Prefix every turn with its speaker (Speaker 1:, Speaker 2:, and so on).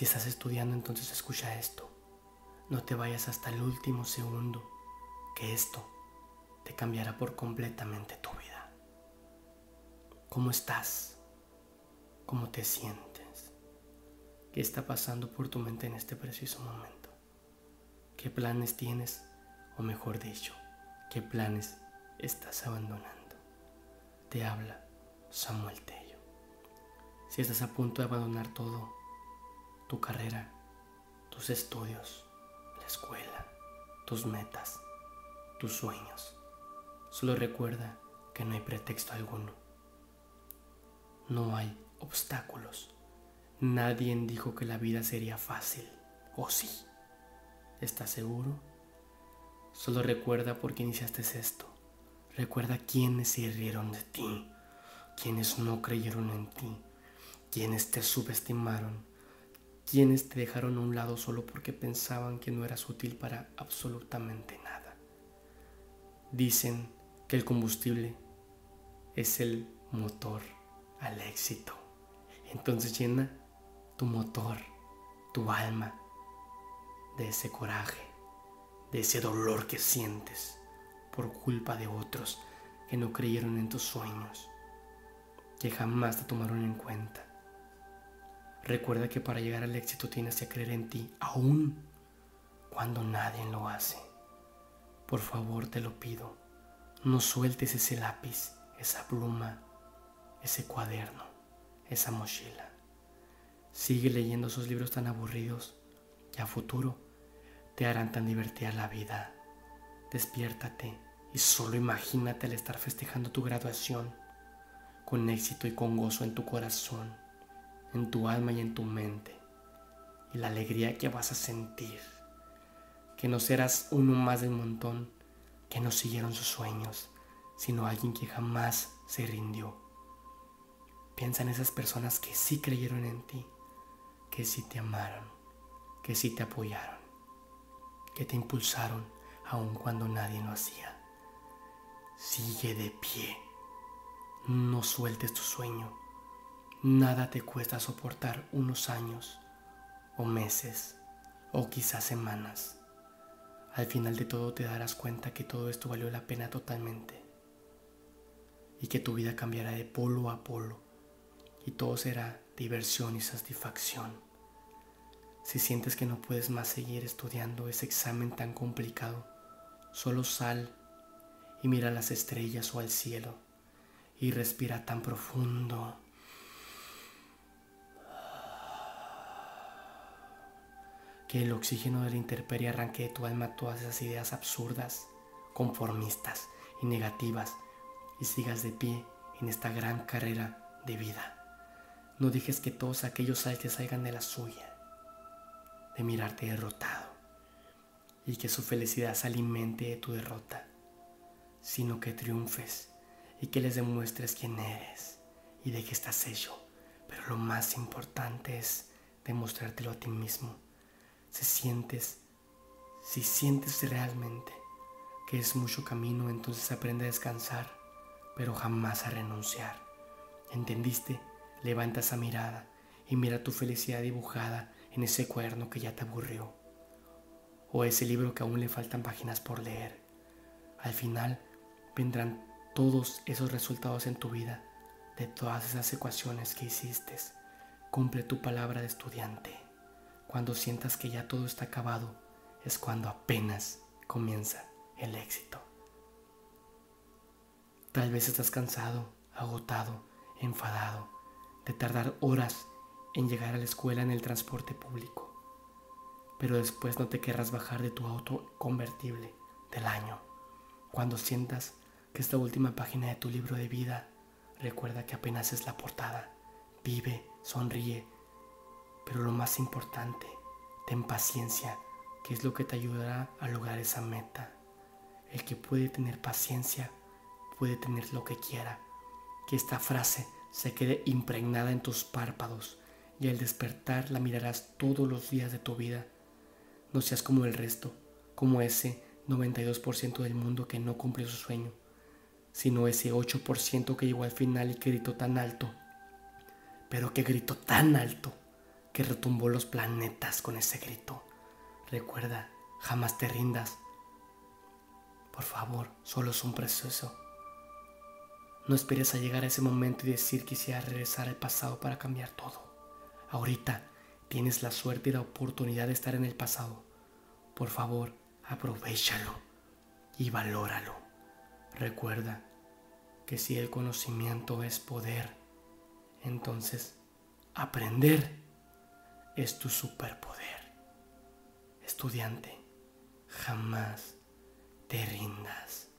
Speaker 1: Si estás estudiando, entonces escucha esto. No te vayas hasta el último segundo, que esto te cambiará por completamente tu vida. ¿Cómo estás? ¿Cómo te sientes? ¿Qué está pasando por tu mente en este preciso momento? ¿Qué planes tienes? O mejor dicho, ¿qué planes estás abandonando? Te habla Samuel Tello. Si estás a punto de abandonar todo, tu carrera, tus estudios, la escuela, tus metas, tus sueños. Solo recuerda que no hay pretexto alguno. No hay obstáculos. Nadie dijo que la vida sería fácil. ¿O sí? ¿Estás seguro? Solo recuerda por qué iniciaste esto. Recuerda quiénes se rieron de ti, quienes no creyeron en ti, quienes te subestimaron, quienes te dejaron a un lado solo porque pensaban que no eras útil para absolutamente nada. Dicen que el combustible es el motor al éxito. Entonces llena tu motor, tu alma, de ese coraje, de ese dolor que sientes por culpa de otros que no creyeron en tus sueños, que jamás te tomaron en cuenta Recuerda que para llegar al éxito tienes que creer en ti, aún cuando nadie lo hace. Por favor, te lo pido, no sueltes ese lápiz, esa pluma, ese cuaderno, esa mochila. Sigue leyendo esos libros tan aburridos que a futuro te harán tan divertida la vida. Despiértate y solo imagínate al estar festejando tu graduación con éxito y con gozo en tu corazón en tu alma y en tu mente y la alegría que vas a sentir, que no serás uno más del montón que no siguieron sus sueños, sino alguien que jamás se rindió. Piensa en esas personas que sí creyeron en ti, que sí te amaron, que sí te apoyaron, que te impulsaron aun cuando nadie lo hacía. Sigue de pie, no sueltes tu sueño Nada te cuesta soportar unos años o meses o quizás semanas. Al final de todo te darás cuenta que todo esto valió la pena totalmente y que tu vida cambiará de polo a polo y todo será diversión y satisfacción. Si sientes que no puedes más seguir estudiando ese examen tan complicado, solo sal y mira las estrellas o al cielo y respira tan profundo que el oxígeno de la intemperie arranque de tu alma todas esas ideas absurdas, conformistas y negativas y sigas de pie en esta gran carrera de vida. No dejes que todos aquellos te salgan de la suya, de mirarte derrotado y que su felicidad se alimente de tu derrota, sino que triunfes y que les demuestres quién eres y de qué estás hecho. Pero lo más importante es demostrártelo a ti mismo si sientes, si sientes realmente que es mucho camino, entonces aprende a descansar, pero jamás a renunciar. ¿Entendiste? Levanta esa mirada y mira tu felicidad dibujada en ese cuaderno que ya te aburrió, o ese libro que aún le faltan páginas por leer. Al final vendrán todos esos resultados en tu vida de todas esas ecuaciones que hiciste. Cumple tu palabra de estudiante. Cuando sientas que ya todo está acabado, es cuando apenas comienza el éxito. Tal vez estás cansado, agotado, enfadado de tardar horas en llegar a la escuela en el transporte público, pero después no te querrás bajar de tu auto convertible del año. Cuando sientas que esta última página de tu libro de vida, recuerda que apenas es la portada. Vive, sonríe, pero lo más importante, ten paciencia, que es lo que te ayudará a lograr esa meta. El que puede tener paciencia puede tener lo que quiera. Que esta frase se quede impregnada en tus párpados y al despertar la mirarás todos los días de tu vida. No seas como el resto, como ese 92% del mundo que no cumplió su sueño, sino ese 8% que llegó al final y que gritó tan alto, pero que gritó tan alto que retumbó los planetas con ese grito. Recuerda, jamás te rindas. Por favor, solo es un proceso. No esperes a llegar a ese momento y decir quisiera regresar al pasado para cambiar todo. Ahorita tienes la suerte y la oportunidad de estar en el pasado. Por favor, aprovechalo y valóralo. Recuerda que si el conocimiento es poder, entonces aprender es tu superpoder. Estudiante, jamás te rindas.